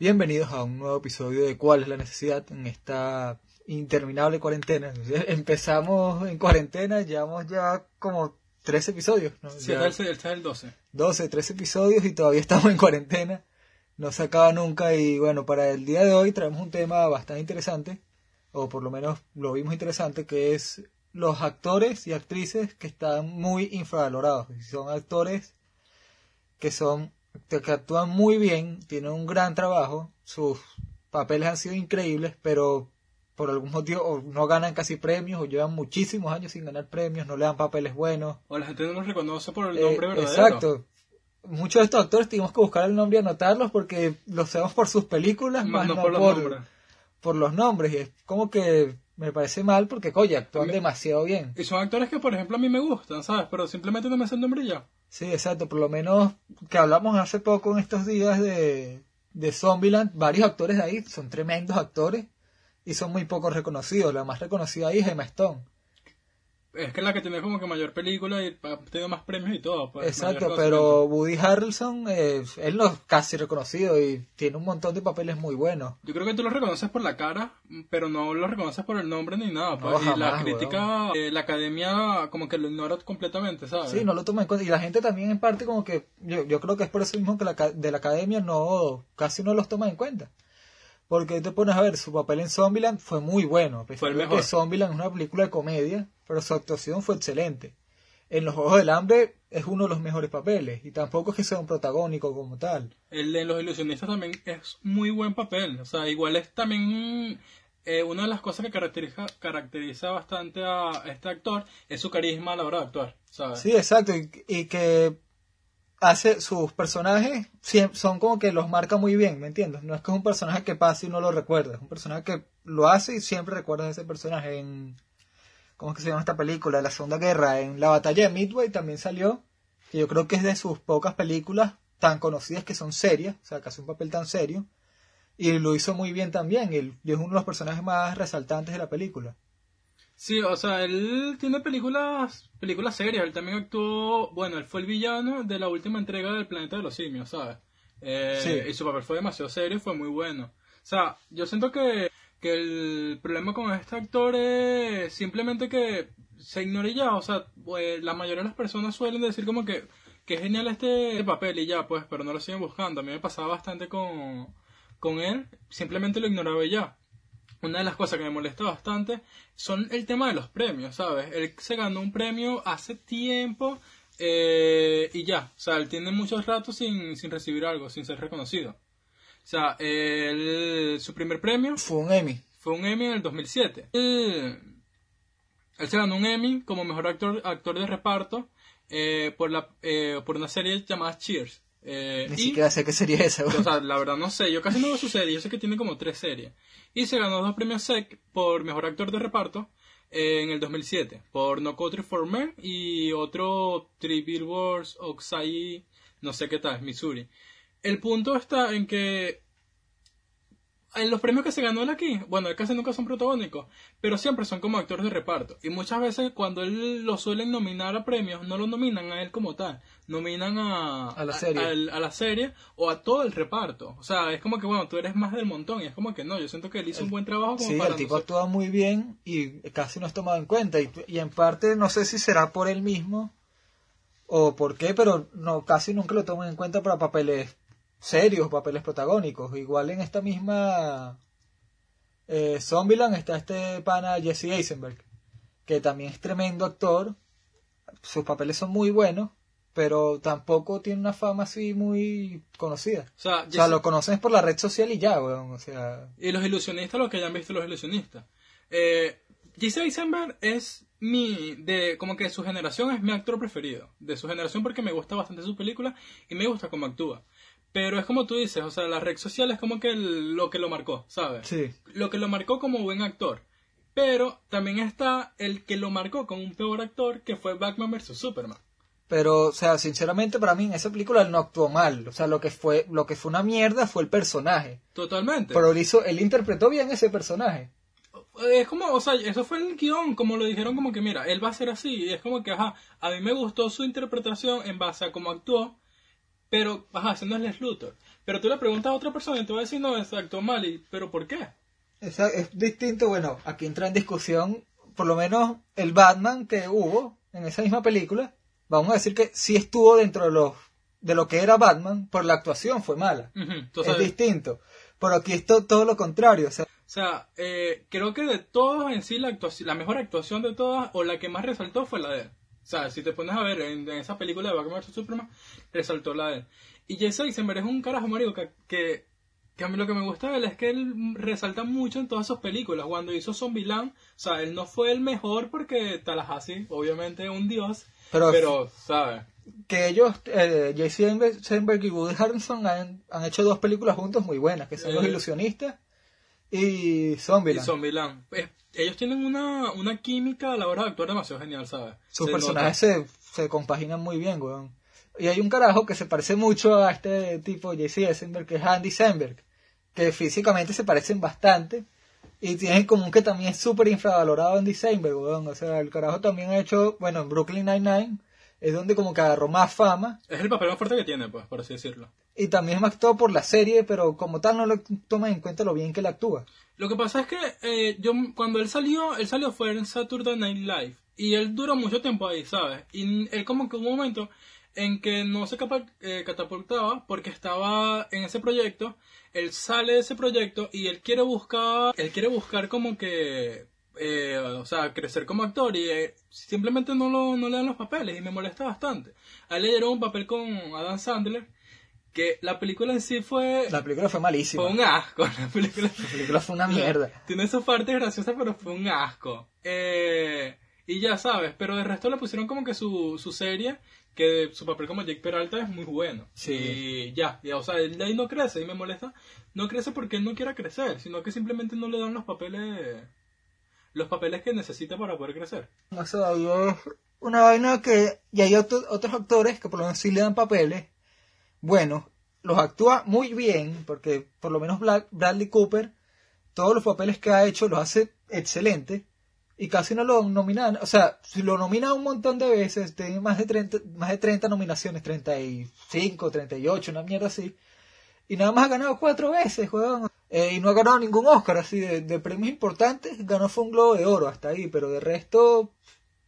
Bienvenidos a un nuevo episodio de ¿Cuál es la necesidad? en esta interminable cuarentena. Empezamos en cuarentena, llevamos ya como tres episodios. ¿no? Sí, Ya este es el 12. 12, 13 episodios y todavía estamos en cuarentena. No se acaba nunca y bueno, para el día de hoy traemos un tema bastante interesante, o por lo menos lo vimos interesante, que es los actores y actrices que están muy infravalorados. Son actores que son que actúan muy bien, tienen un gran trabajo, sus papeles han sido increíbles, pero por algún motivo o no ganan casi premios o llevan muchísimos años sin ganar premios, no le dan papeles buenos. O la gente no los reconoce por el Eh, nombre verdadero. Exacto. Muchos de estos actores tuvimos que buscar el nombre y anotarlos porque los sabemos por sus películas, Más más no por los por, los nombres. Y es como que me parece mal porque, oye, actúan Me- demasiado bien. Y son actores que, por ejemplo, a mí me gustan, ¿sabes? Pero simplemente no me hacen nombre ya. Sí, exacto. Por lo menos que hablamos hace poco en estos días de, de Zombieland, varios actores de ahí son tremendos actores y son muy poco reconocidos. La más reconocida ahí es Emma Stone. Es que es la que tiene como que mayor película y ha tenido más premios y todo. Pues, Exacto, pero Woody Harrelson, eh, él no es casi reconocido y tiene un montón de papeles muy buenos. Yo creo que tú lo reconoces por la cara, pero no lo reconoces por el nombre ni nada. Pues. No, y la crítica, eh, la academia como que lo ignora completamente, ¿sabes? Sí, no lo toma en cuenta. Y la gente también en parte como que, yo, yo creo que es por eso mismo que la, de la academia no, casi no los toma en cuenta. Porque te pones a ver, su papel en Zombieland fue muy bueno. Fue el mejor. que Zombieland es una película de comedia, pero su actuación fue excelente. En Los Juegos del Hambre es uno de los mejores papeles. Y tampoco es que sea un protagónico como tal. El de los ilusionistas también es muy buen papel. O sea, igual es también eh, una de las cosas que caracteriza, caracteriza bastante a este actor es su carisma a la hora de actuar, ¿sabes? Sí, exacto. Y, y que hace sus personajes son como que los marca muy bien, ¿me entiendes? No es que es un personaje que pasa y no lo recuerda. Es un personaje que lo hace y siempre recuerdas a ese personaje en... ¿Cómo es que se llama esta película? La Segunda Guerra. En la batalla de Midway también salió. Que yo creo que es de sus pocas películas tan conocidas que son serias. O sea, que hace un papel tan serio. Y lo hizo muy bien también. Y es uno de los personajes más resaltantes de la película. Sí, o sea, él tiene películas, películas serias. Él también actuó, bueno, él fue el villano de la última entrega del Planeta de los Simios, ¿sabes? Eh, Sí. Y su papel fue demasiado serio y fue muy bueno. O sea, yo siento que, que el problema con este actor es simplemente que se ignora y ya. O sea, pues, la mayoría de las personas suelen decir como que, que es genial este papel y ya, pues, pero no lo siguen buscando. A mí me pasaba bastante con, con él. Simplemente lo ignoraba y ya una de las cosas que me molesta bastante son el tema de los premios, ¿sabes? Él se ganó un premio hace tiempo eh, y ya, o sea, él tiene muchos ratos sin, sin recibir algo, sin ser reconocido. O sea, él- su primer premio Fue un Emmy. fue un Emmy en el 2007. Él, él se ganó un Emmy como mejor actor, actor de reparto eh, por, la, eh, por una serie llamada Cheers. Eh, Ni y- siquiera sé qué sería esa. o sea, la verdad no sé, yo casi no veo su serie, yo sé que tiene como tres series. Y se ganó dos premios SEC por mejor actor de reparto eh, en el 2007, por No Country for Men y otro Three Billboards, Oxai, no sé qué tal, Missouri. El punto está en que en los premios que se ganó él aquí, bueno, él casi nunca son protagónicos, pero siempre son como actores de reparto. Y muchas veces cuando él lo suelen nominar a premios, no lo nominan a él como tal, nominan a, A la serie. a la serie o a todo el reparto. O sea, es como que, bueno, tú eres más del montón y es como que no, yo siento que él hizo un buen trabajo como Sí, el tipo no actúa muy bien y casi no es tomado en cuenta. Y, y en parte no sé si será por él mismo o por qué, pero no casi nunca lo toman en cuenta para papeles serios, papeles protagónicos. Igual en esta misma eh, Zombieland está este pana Jesse Eisenberg, que también es tremendo actor. Sus papeles son muy buenos, pero tampoco tiene una fama así muy conocida. O sea, O sea, Jesse- lo conoces por la red social y ya, weón. O sea, Y los ilusionistas, lo que hayan visto los ilusionistas. Eh, Jesse Eisenberg es mi, de, como que de su generación es mi actor preferido. De su generación porque me gusta bastante su película y me gusta cómo actúa. Pero es como tú dices, o sea, la red social es como que el- lo que lo marcó, ¿sabes? sí. Lo que lo marcó como buen actor. Pero también está el que lo marcó como un peor actor, que fue Batman vs. Superman. Pero, o sea, sinceramente para mí en esa película él no actuó mal. O sea, lo que fue, lo que fue una mierda fue el personaje. Totalmente. Pero él hizo, él interpretó bien ese personaje. Es como, o sea, eso fue el guion, como lo dijeron, como que mira, él va a ser así. Y es como que, ajá, a mí me gustó su interpretación en base a cómo actuó, pero, ajá, ese no es Lex Luthor. Pero tú le preguntas a otra persona y te va a decir, no, es actuó mal, y, pero ¿por qué? Es, es distinto, bueno, aquí entra en discusión, por lo menos el Batman que hubo en esa misma película, vamos a decir que sí estuvo dentro de los de lo que era Batman, por la actuación fue mala. Es distinto. Pero aquí es to- todo lo contrario. O sea, O sea, eh, creo que de todos en sí la, actuación, la mejor actuación de todas o la que más resaltó fue la de él. O sea, si te pones a ver en, en esa película de Batman vs Superman, resaltó la de él. Y Jesse Eisenberg es un carajo, marico, que, que, que a mí lo que me gusta de él es que él resalta mucho en todas sus películas. Cuando hizo Zombieland, o sea, él no fue el mejor porque Tallahassee, obviamente, es un dios. Pero- Pero, ¿sabes? que ellos, eh. Eisenberg y Woody Harrelson han, han hecho dos películas juntos muy buenas, que son Los Eh. Ilusionistas y Y Zombieland. Zombieland. Eh, ellos tienen una, una química a la hora de actuar demasiado genial, ¿sabes? Sus Se personajes se, se compaginan muy bien, weón. Y hay un carajo que se parece mucho a este tipo J.C. Eisenberg, que es Andy Samberg, que físicamente se parecen bastante. Y tienen en común que también es súper infravalorado Andy Samberg, weón. O sea, el carajo también ha hecho, bueno, en Brooklyn Nine-Nine es donde como que agarró más fama. Es el papel más fuerte que tiene, pues, por así decirlo. Y también es actor por la serie, pero como tal no lo toman en cuenta lo bien que él actúa. Lo que pasa es que eh, yo cuando él salió, él salió fue en Saturday Night Live y él duró mucho tiempo ahí, ¿sabes? Y él como que hubo un momento en que no se eh, catapultaba porque estaba en ese proyecto, él sale de ese proyecto y él quiere buscar, él quiere buscar como que, eh, o sea, crecer como actor y eh, simplemente no, lo, no le dan los papeles y me molesta bastante. A él le dieron un papel con Adam Sandler que la película en sí fue, La película fue malísima. fue un asco, la película. La película fue una mierda. Tiene sus partes graciosas, pero fue un asco. Eh, y ya sabes, pero de resto le pusieron como que su, su serie, que su papel como Jake Peralta es muy bueno. Sí. Y ya, ya, o sea, él de ahí no crece y me molesta. No crece porque él no quiera crecer, sino que simplemente no le dan los papeles los papeles que necesita para poder crecer. O sea, y es una vaina que... Y hay otro- otros actores que por lo menos sí le dan papeles. Bueno, los actúa muy bien, porque por lo menos Bradley Cooper, todos los papeles que ha hecho los hace excelente. Y casi no lo nominan. O sea, si lo nominan un montón de veces, tiene más de 30, más de 30 nominaciones, 35, 38, una mierda así. Y nada más ha ganado cuatro veces, weón. Eh, y no ha ganado ningún Oscar así de, de premios importantes. Ganó fue un Globo de Oro hasta ahí, pero de resto,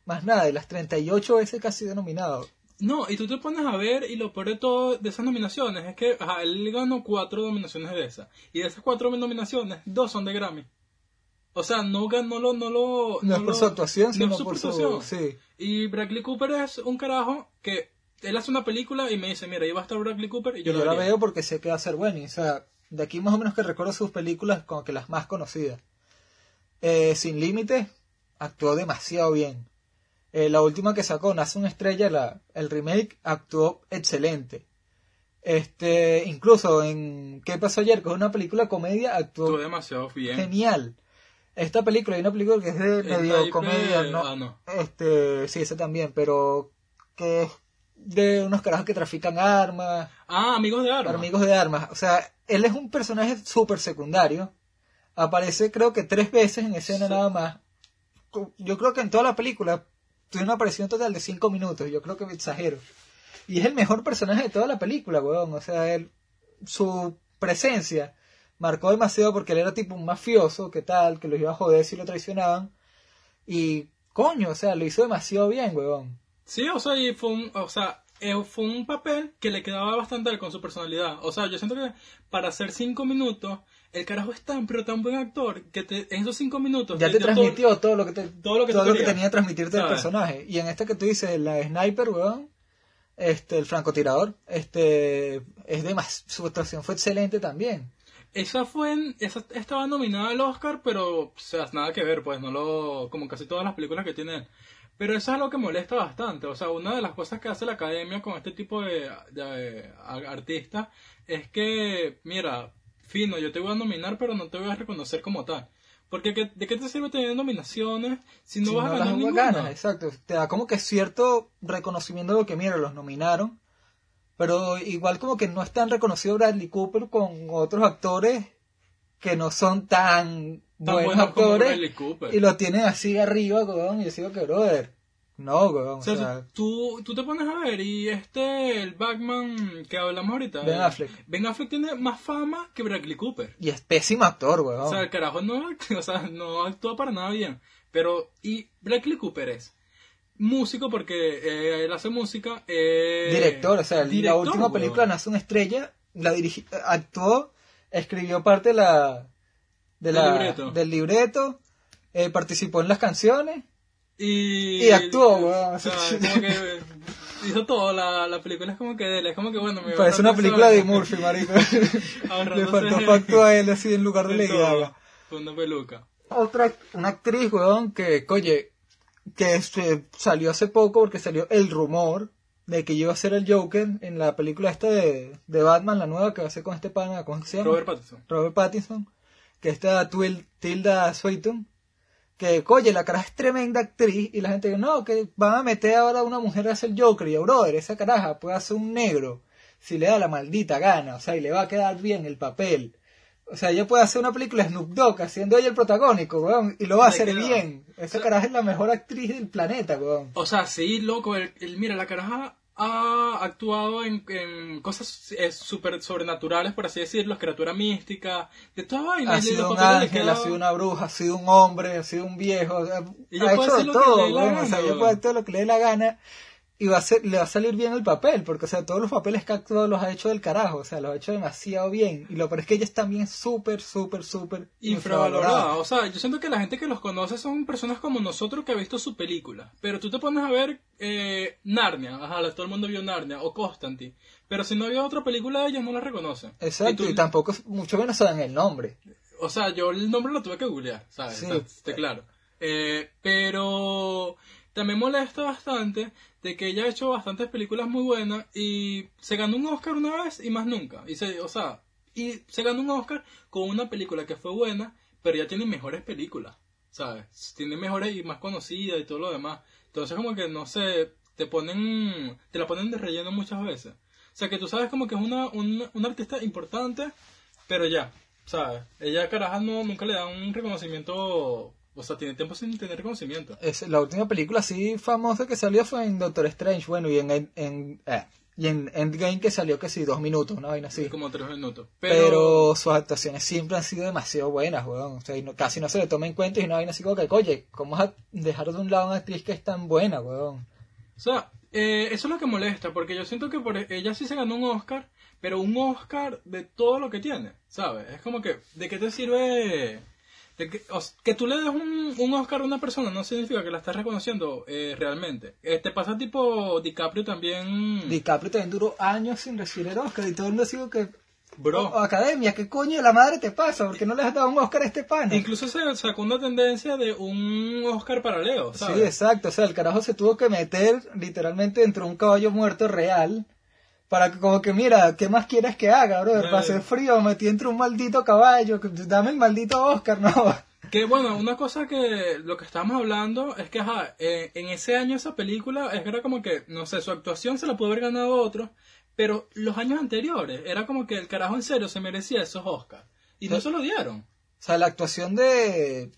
más nada. De las 38 veces casi de nominado. No, y tú te pones a ver, y lo peor de todo de esas nominaciones es que ajá, él ganó cuatro nominaciones de esas. Y de esas cuatro nominaciones, dos son de Grammy. O sea, no ganó lo. No, lo, No, es por lo- su actuación, no sino su por su... actuación. Sí. Y Bradley Cooper es un carajo que él hace una película y me dice, mira, ahí va a estar Bradley Cooper y Y yo, yo, lo la veo porque sé que va a ser buena. y, O sea, de aquí más o menos que recuerdo sus películas como que las más conocidas. Eh, Sin Límites actuó demasiado bien. Eh, la última que sacó, Nace una estrella, la, el remake, actuó excelente. Este, incluso en ¿Qué pasó ayer? Que es una película comedia, actuó Estuvo demasiado bien. genial. Esta película, hay una película que es de medio comedia, ¿no? ah, no. Este, sí, ese también, pero que es de unos carajos que trafican armas, Ah, amigos de armas. amigos de armas. O sea, él es un personaje súper secundario. Aparece creo que tres veces en escena Sí. nada más. Yo creo que en toda la película tiene una aparición total de cinco minutos. Yo creo que me exagero. Y es el mejor personaje de toda la película, weón. O sea, él, su presencia marcó demasiado porque él era tipo un mafioso, que tal, que los iba a joder si lo traicionaban. Y, coño, o sea, lo hizo demasiado bien, weón. Sí, o sea, y fue un, o sea, eh, fue un papel que le quedaba bastante con su personalidad. O sea, yo siento que para hacer cinco minutos, el carajo es tan, pero tan buen actor, que te- en esos cinco minutos... Ya te todo- transmitió todo lo que te, todo lo que tú querías. tenía que transmitirte el ¿Sabes? personaje. Y en este que tú dices, la sniper, weón, este, el francotirador, este, es de más, su actuación fue excelente también. Esa fue en- esa estaba nominada al Oscar, pero o sea, nada que ver, pues no lo como casi todas las películas que tiene. Pero eso es algo que molesta bastante, o sea, una de las cosas que hace la academia con este tipo de, artistas es que, mira, fino, yo te voy a nominar, pero no te voy a reconocer como tal. Porque ¿qué- ¿de qué te sirve tener nominaciones si no Si vas a ganar ninguna? ganas, exacto. Te da como que cierto reconocimiento de lo que, mira, los nominaron. Pero igual como que no es tan reconocido Bradley Cooper con otros actores que no son Tan buenos actores. Y lo tienen así arriba, weón, y yo digo que, brother, No, weón. O sea, tú, tú te pones a ver y este, el Batman que hablamos ahorita. Ben eh, Affleck. Ben Affleck tiene más fama que Bradley Cooper. Y es pésimo actor, weón. O sea, el carajo no, o sea, no actúa para nada bien. Pero, y Bradley Cooper es músico porque eh, él hace música. eh, director, o sea, la director, última weón. película Nace una estrella, la dirigi actuó, escribió parte de la, de Del la libreto. del libreto, eh, participó en las canciones Y, Y actuó, weón. O sea, como que hizo todo, la, la película es como que de él, es como que bueno, me Parece una película de Murphy, marico. Le faltó facto a él así en lugar de de Lady. Con una peluca. Otra, una actriz, weón, que, oye, que este, salió hace poco porque salió el rumor de que iba a ser el Joker en la película esta de, de Batman, la nueva que va a ser con este pana, ¿cómo se llama? Robert Pattinson. Robert Pattinson, que está Tilda Swinton, que, oye, la cara es tremenda actriz, y la gente dice, no, que van a meter ahora a una mujer a hacer Joker, y yo, brother, esa caraja puede hacer un negro, si le da la maldita gana, o sea, y le va a quedar bien el papel. O sea, ella puede hacer una película Snoop Dogg haciendo ella el protagónico, weón, y lo va a hacer bien. Esa caraja es la mejor actriz del planeta, weón. O sea, sí, loco, el, el- mira, la caraja ha actuado en, en cosas eh, súper sobrenaturales, por así decirlo, criatura mística, de toda vaina. Ha sido un ángel, ha sido una bruja, ha sido un hombre, ha sido un viejo, o sea, ha hecho de todo, o sea, ella puede hacer lo que le dé la gana y va a ser, le va a salir bien el papel, porque o sea, todos los papeles que ha actuado los ha hecho del carajo, o sea, los ha hecho demasiado bien, y lo peor es que ella es también súper, súper, súper infravalorada. O sea, yo siento que la gente que los conoce son personas como nosotros que ha visto su película. Pero tú te pones a ver eh, Narnia, ajá, todo el mundo vio Narnia, o Constantine. Pero si no había otra película de ellos, no la reconocen. Exacto, Y tú- y tampoco, mucho menos saben el nombre. O sea, yo el nombre lo tuve que googlear, ¿sabes? Sí. O sea, esté claro. Eh, pero también molesta bastante de que ella ha hecho bastantes películas muy buenas y se ganó un Oscar una vez y más nunca. Y se, o sea, y se ganó un Oscar con una película que fue buena, pero ya tiene mejores películas, ¿sabes? Tiene mejores y más conocidas y todo lo demás. Entonces como que no sé, te ponen, te la ponen de relleno muchas veces. O sea que tú sabes como que es una, una, una artista importante, pero ya, ¿sabes? Ella caraja no, nunca le da un reconocimiento, o sea, tiene tiempo sin tener reconocimiento. Es, la última película así famosa que salió fue en Doctor Strange, bueno, y en, en, eh, y en Endgame que salió que sí, dos minutos, una vaina así. Como tres minutos. Pero, Pero, sus actuaciones siempre han sido demasiado buenas, weón. O sea, y no- casi no se le toma en cuenta y una vaina así como que, oye, ¿cómo vas a dejar de un lado a una actriz que es tan buena, weón? o sea, eh, eso es lo que molesta, porque yo siento que por ella sí se ganó un Oscar, pero un Oscar de todo lo que tiene, ¿sabes? Es como que, ¿de qué te sirve? Que, o s- que tú le des un, un Oscar a una persona no significa que la estás reconociendo eh, realmente. Eh, te pasa tipo DiCaprio también. DiCaprio también duró años sin recibir el Oscar y todo el mundo dijo que, Bro. "Oh, academia, ¿qué coño de la madre te pasa? ¿Por qué no le has dado un Oscar a este pana? Incluso se sacó una tendencia de un Oscar para Leo, ¿sabes? Sí, exacto. O sea, el carajo se tuvo que meter literalmente dentro de un caballo muerto real. Para que, como que, mira, ¿qué más quieres que haga, bro? Eh. Para hacer frío, me metí entre un maldito caballo. que- Dame el maldito Oscar, no. Que bueno, una cosa que lo que estábamos hablando es que, ajá, eh, en ese año esa película es que era como que, no sé, su actuación se la pudo haber ganado otro, pero los años anteriores era como que el carajo en serio se merecía esos Oscars. Y no se lo dieron. O sea, la actuación de,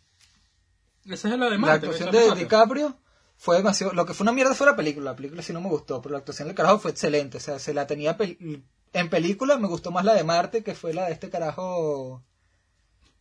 Esa es la de la Marte. actuación esa de Marte. DiCaprio fue demasiado. Lo que fue una mierda fue la película. La película sí no me gustó, pero la actuación del carajo fue excelente. O sea, se la tenía. pel- En película me gustó más la de Marte, que fue la de este carajo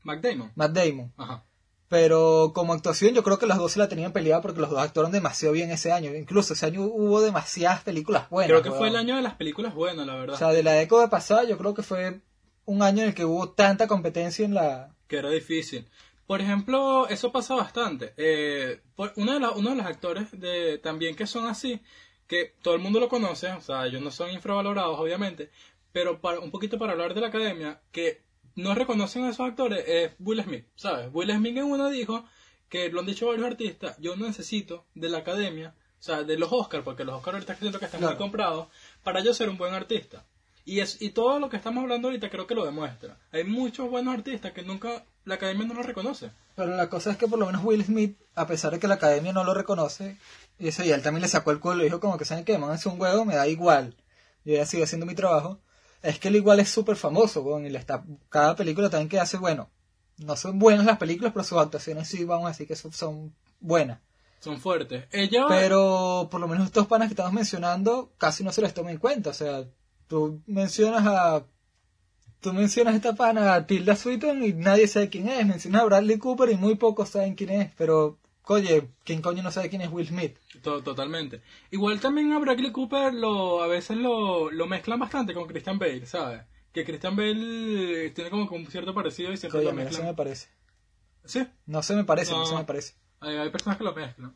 Matt Damon. Matt Damon. Ajá. Pero como actuación, yo creo que los dos se la tenían peleada porque los dos actuaron demasiado bien ese año. Incluso ese año hubo demasiadas películas buenas. Creo que fue el año de las películas buenas, la verdad. O sea, de la década pasada, yo creo que fue un año en el que hubo tanta competencia en la. que era difícil. Por ejemplo, eso pasa bastante. Eh, por- uno, de la- uno de los actores de, también que son así, que todo el mundo lo conoce, o sea, ellos no son infravalorados, obviamente, pero para, un poquito para hablar de la academia, que no reconocen a esos actores, es Will Smith, ¿sabes? Will Smith en una dijo, que lo han dicho varios artistas, yo no necesito de la academia, o sea, de los Oscars, porque los Oscars ahorita siento que están muy comprados, para yo ser un buen artista. Y, es, y todo lo que estamos hablando ahorita creo que lo demuestra. Hay muchos buenos artistas que nunca la academia no los reconoce. Pero la cosa es que por lo menos Will Smith, a pesar de que la academia no lo reconoce, y eso y él también le sacó el culo y dijo como que saben que es un huevo, me da igual. Yo ya sigo haciendo mi trabajo. Es que él igual es súper famoso, weón, y le está, cada película también que hace, bueno, no son buenas las películas, pero sus actuaciones sí, vamos a decir que son, son buenas. Son fuertes. Ella... Pero por lo menos estos panas que estamos mencionando casi no se les toma en cuenta. O sea, tú mencionas a... Tú mencionas esta pana, a Tilda Swinton, y nadie sabe quién es. Mencionas a Bradley Cooper y muy pocos saben quién es. Pero, oye, ¿quién coño no sabe quién es Will Smith? To- Totalmente. Igual también a Bradley Cooper lo, a veces lo, lo mezclan bastante con Christian Bale, ¿sabes? Que Christian Bale tiene como un cierto parecido y siempre Oye, lo mira, no se me parece. Sí, No se me parece, no, No. se me parece. hay, hay personas que lo mezclan.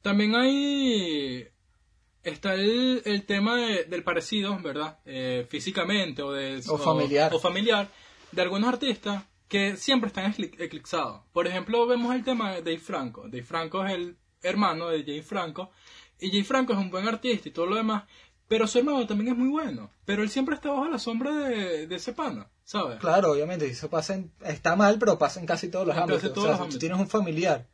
También hay... Está el, el tema de- del parecido, ¿verdad? Eh, físicamente o de... O familiar. O, familiar de algunos artistas que siempre están ecli- eclipsados. Por ejemplo, vemos el tema de Dave Franco. Dave Franco es el hermano de Jay Franco. Y Jay Franco es un buen artista y todo lo demás. Pero su hermano también es muy bueno. Pero él siempre está bajo la sombra de, de ese pana, ¿sabes? Claro, obviamente, eso pasa en- está mal, pero pasa en casi todos los En ámbitos. todos o sea, los si tú tienes un familiar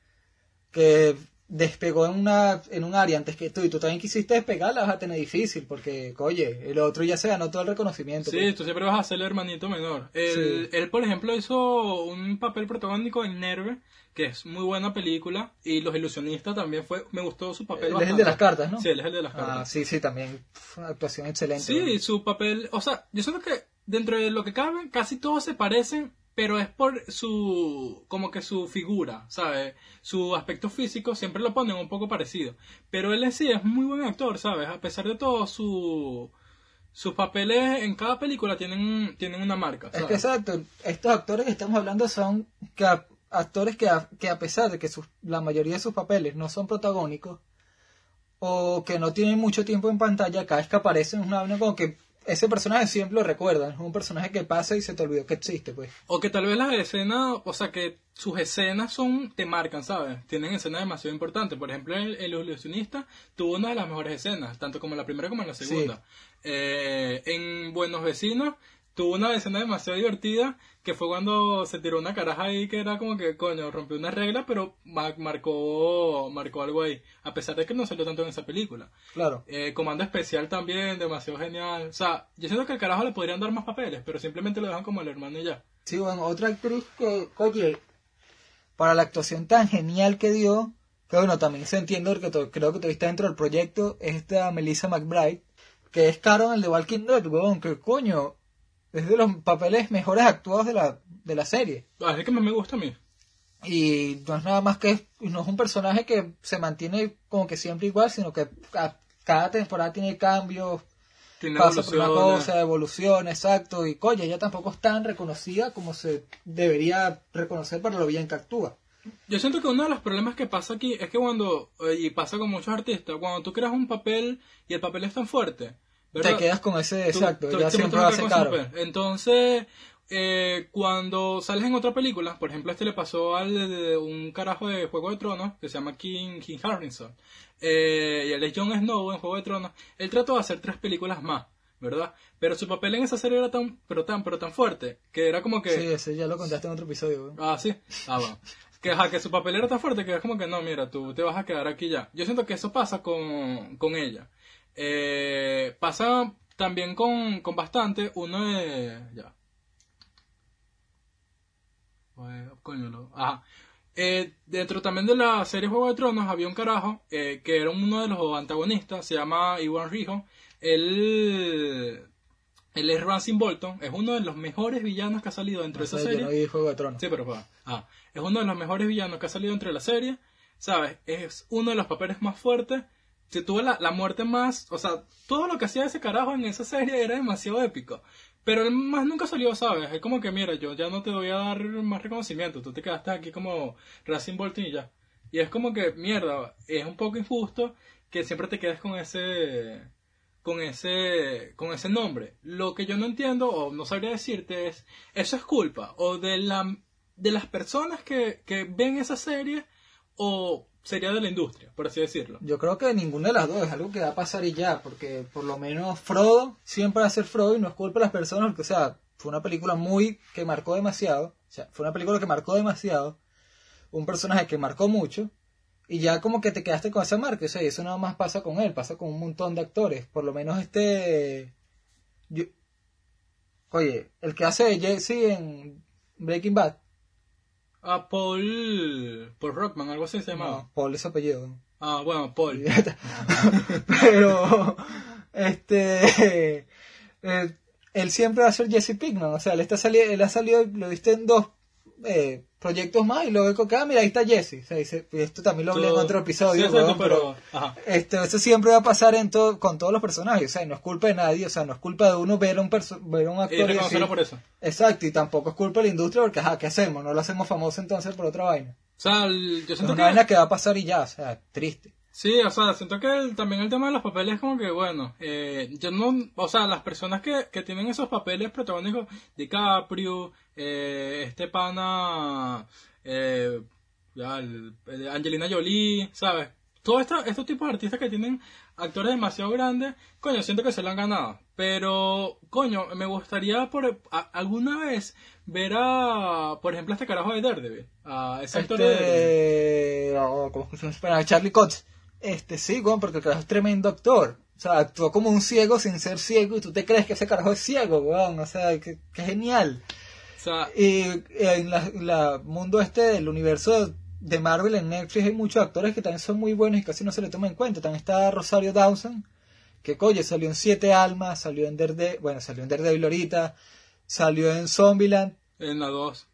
que despegó en una en un área antes que tú y tú también quisiste despegar, la vas a tener difícil porque, oye, el otro ya se ganó todo el reconocimiento. Sí, pues. tú siempre vas a ser el hermanito menor. Él, Sí. él, por ejemplo, hizo un papel protagónico en Nerve, que es muy buena película. Y Los Ilusionistas también fue, me gustó su papel. Él es el de las cartas, ¿no? Sí, él es el de las Ah, cartas. sí, sí, también. Pf, Una actuación excelente. Sí, su papel, o sea, yo siento que dentro de lo que cabe, casi todos se parecen, pero es por su, como que su figura, ¿sabes? Su aspecto físico siempre lo ponen un poco parecido. Pero él en sí es muy buen actor, ¿sabes? A pesar de todo, su, sus papeles en cada película tienen, tienen una marca, Es ¿sabes? que exacto, estos actores que estamos hablando son que a- actores que a, que a pesar de que sus- la mayoría de sus papeles no son protagónicos o que no tienen mucho tiempo en pantalla, cada vez que aparecen es una vaina como que ese personaje siempre lo recuerdan, es un personaje que pasa y se te olvidó que existe, pues. O que tal vez las escenas, o sea, que sus escenas son, te marcan, ¿sabes? Tienen escenas demasiado importantes. Por ejemplo, el, el ilusionista tuvo una de las mejores escenas, tanto como en la primera como en la segunda. Eh, en Buenos Vecinos tuvo una escena demasiado divertida, que fue cuando se tiró una caraja ahí que era como que, coño, rompió una regla, pero ma- marcó, marcó algo ahí. A pesar de que no salió tanto en esa película. Claro. Eh, Comando Especial también, demasiado genial. O sea, yo siento que al carajo le podrían dar más papeles, pero simplemente lo dejan como el hermano y ya. Sí, bueno, otra actriz que, oye, para la actuación tan genial que dio, que bueno, también se entiende porque creo que tuviste dentro del proyecto, es esta Melissa McBride, que es Carol en el de Walking Dead, weón, que coño, es de los papeles mejores actuados de la, de la serie. Ah, es el que más me gusta a mí. Y no es nada más que, no es un personaje que se mantiene como que siempre igual, sino que a- cada temporada tiene cambios, Tiene pasa por una cosa, evolución, exacto, y coño, ella tampoco es tan reconocida como se debería reconocer para lo bien que actúa. Yo siento que uno de los problemas que pasa aquí es que cuando, eh, y pasa con muchos artistas, cuando tú creas un papel y el papel es tan fuerte, ¿verdad? Te quedas con ese, exacto, tú- ya tú siempre va a ser caro. Entonces, eh, cuando sales en otra película, por ejemplo, este le pasó al de, de un carajo de Juego de Tronos que se llama King, King Harrison, eh, y él es Jon Snow en Juego de Tronos, él trató de hacer tres películas más, ¿verdad? Pero su papel en esa serie era tan, pero tan, pero tan fuerte, que era como que... Sí, ese ya lo contaste en otro episodio. Ah, sí. Ah, bueno. Que, ajá, que su papel era tan fuerte que es como que no, mira, tú te vas a quedar aquí ya. Yo siento que eso pasa con, con ella. Eh, pasa también con, con bastante. Uno de. Ya. Pues, coño, lo- Ajá. Eh, dentro también de la serie Juego de Tronos había un carajo eh, que era uno de los antagonistas, se llama Iwan Rijo. Él, él es Ramsay Bolton, es uno de los mejores villanos que ha salido dentro No de esa serie. yo no vi Juego de Tronos. Sí, pero. Ah, es uno de los mejores villanos que ha salido entre la serie. ¿Sabes? Es uno de los papeles más fuertes. Si tuvo la, la muerte más. O sea, todo lo que hacía ese carajo en esa serie era demasiado épico. Pero él más nunca salió, ¿sabes? Es como que, mira, yo ya no te voy a dar más reconocimiento. Tú te quedaste aquí como Racing Bolton y ya. Y es como que, mierda, es un poco injusto que siempre te quedes con ese. Con ese, con ese nombre. Lo que yo no entiendo, o no sabría decirte, es, ¿eso es culpa? ¿O de, la, de las personas que, que ven esa serie? ¿O sería de la industria, por así decirlo? Yo creo que ninguna de las dos es algo que va a pasar y ya, porque por lo menos Frodo siempre va a ser Frodo y no es culpa de las personas, porque, o sea, fue una película muy que marcó demasiado, o sea, fue una película que marcó demasiado, un personaje que marcó mucho, y ya como que te quedaste con esa marca, o sea, y eso nada más pasa con él, pasa con un montón de actores, por lo menos este... yo- Oye, el que hace Jesse en Breaking Bad, a Paul, Paul Rockman, algo así se llamaba. No, Paul es apellido. Ah, bueno, Paul. Pero, este, eh, él siempre va a ser Jesse Pinkman. O sea, él, está sali él ha salido, lo viste en dos eh, proyectos más y luego que, ah, mira, ahí está Jesse. O sea, dice, y esto también lo hablé en otro episodio. Sí, exacto, weón, pero, eso siempre va a pasar en todo, con todos los personajes. O sea, no es culpa de nadie. O sea, no es culpa de uno ver a un, ver a un Y actor y decir, por eso. Exacto, y tampoco es culpa de la industria porque, ajá, ¿qué hacemos? No lo hacemos famoso entonces por otra vaina. O sea, el- yo Es siento una que... vaina que va a pasar y ya, o sea, triste. Sí, o sea, siento que el- también el tema de los papeles es como que, bueno, eh, yo no, o sea, las personas que, que tienen esos papeles protagónicos, DiCaprio, eh, este pana, eh, ya, el- el Angelina Jolie, ¿sabes? Todos estos, estos tipos de artistas que tienen actores demasiado grandes, coño, siento que se lo han ganado. Pero, coño, me gustaría por a- alguna vez ver a, por ejemplo, a este carajo de Daredevil, a ese actor de Daredevil. Este, ¿cómo se llama? Charlie Cox. Este, sí, weón, porque el carajo es tremendo actor. O sea, actuó como un ciego sin ser ciego y tú te crees que ese carajo es ciego, weón. O sea, que, que genial. O sea, Y eh, en la, la mundo este del universo de Marvel en Netflix hay muchos actores que también son muy buenos y casi no se le toma en cuenta. También está Rosario Dawson, que coye, salió en Siete Almas, salió en Daredevil, bueno, salió en Daredevil ahorita, salió en Zombieland. en la 2.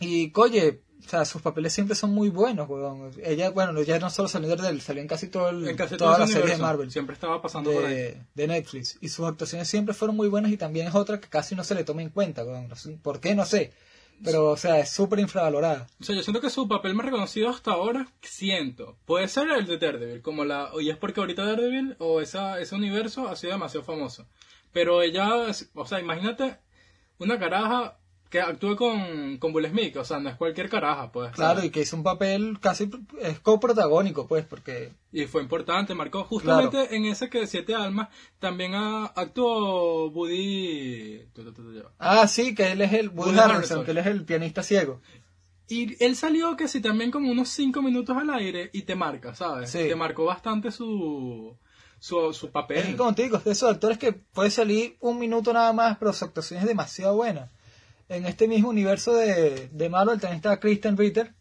Y coye, o sea, sus papeles siempre son muy buenos, weón. Ella, bueno, ya no solo salió en Daredevil, salió en casi todo el, En casi todo ese las series de. Marvel. Siempre estaba pasando por ahí. De, de Netflix y sus actuaciones siempre fueron muy buenas y también es otra que casi no se le toma en cuenta weón. ¿por qué? no sé pero o sea es súper infravalorada O sea, yo siento que su papel más reconocido hasta ahora, siento, puede ser el de Daredevil, como la, y es porque ahorita Daredevil o esa, ese universo ha sido demasiado famoso. Pero ella, o sea, imagínate una caraja que actúe con, con Will Smith, o sea, no es cualquier caraja, pues. claro ¿sabes? y que hizo un papel casi es coprotagónico pues porque Y fue importante, marcó justamente en ese que de Siete Almas, también ha- actuó Woody... ah sí que él es el Woody Woody Harrelson Harrelson. que él es el pianista ciego Y él salió que sí también como unos 5 minutos al aire y te marca, ¿sabes? Sí. Te marcó bastante su, su, su es papel. que como te digo es de esos actores que puede salir un minuto nada más pero su actuación es demasiado buena en este mismo universo de, de Marvel también está Kristen Ritter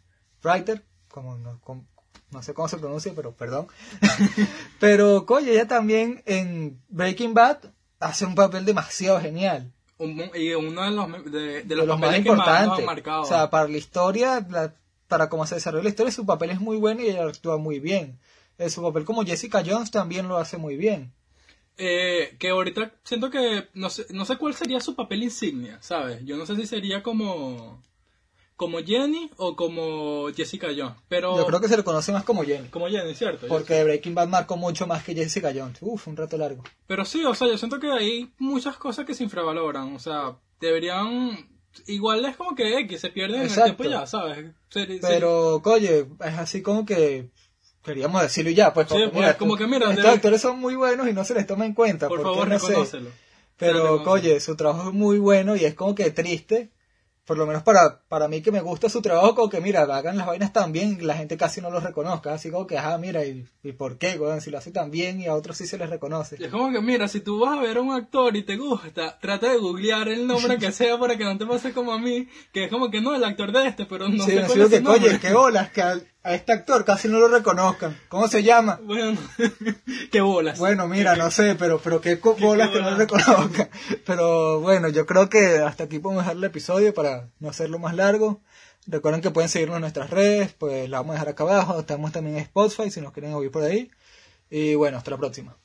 Ritter como no, sé cómo se pronuncia pero perdón. Pero coño ella también en Breaking Bad hace un papel demasiado genial. Un- y uno de los, de, de de los, los más importantes. o sea para la historia la- para cómo se desarrolla la historia su papel es muy bueno y ella actúa muy bien. Eh, su papel como Jessica Jones también lo hace muy bien Eh, que ahorita siento que no sé, no sé cuál sería su papel insignia, ¿sabes? Yo no sé si sería como como Jenny o como Jessica Jones, pero yo creo que se le conoce más como Jenny como Jenny, ¿cierto? Porque Breaking Bad marcó mucho más que Jessica Jones. Uf, un rato largo. Pero sí, o sea, yo siento que hay muchas cosas que se infravaloran. O sea, deberían. Igual es como que X se pierden en el tiempo ya, ¿sabes? Pero, oye, es así como que queríamos decirlo y ya, pues. Sí, pues, como que mira, estos debe- actores son muy buenos y no se les toma en cuenta. Por favor, no sé. Pero, Reconócelo. oye, su trabajo es muy bueno y es como que triste. Por lo menos para, para mí que me gusta su trabajo, como que mira, hagan las vainas tan bien la gente casi no los reconozca. Así como que, ah, mira, ¿y, y por qué, weón? Si lo hace tan bien y a otros sí se les reconoce. Y es como que, mira, si tú vas a ver a un actor y te gusta, trata de googlear el nombre que sea para que no te pase como a mí, que es como que no, el actor de este, pero no sí, sé cuál es que, nombre. oye, qué que a, este actor casi no lo reconozcan. ¿Cómo se llama? Bueno, qué bolas. Bueno, mira, no sé, pero, pero qué bolas que no lo reconozcan. Pero bueno, yo creo que hasta aquí podemos dejar el episodio para no hacerlo más largo. Recuerden que pueden seguirnos en nuestras redes, pues la vamos a dejar acá abajo. Estamos también en Spotify si nos quieren oír por ahí. Y bueno, hasta la próxima.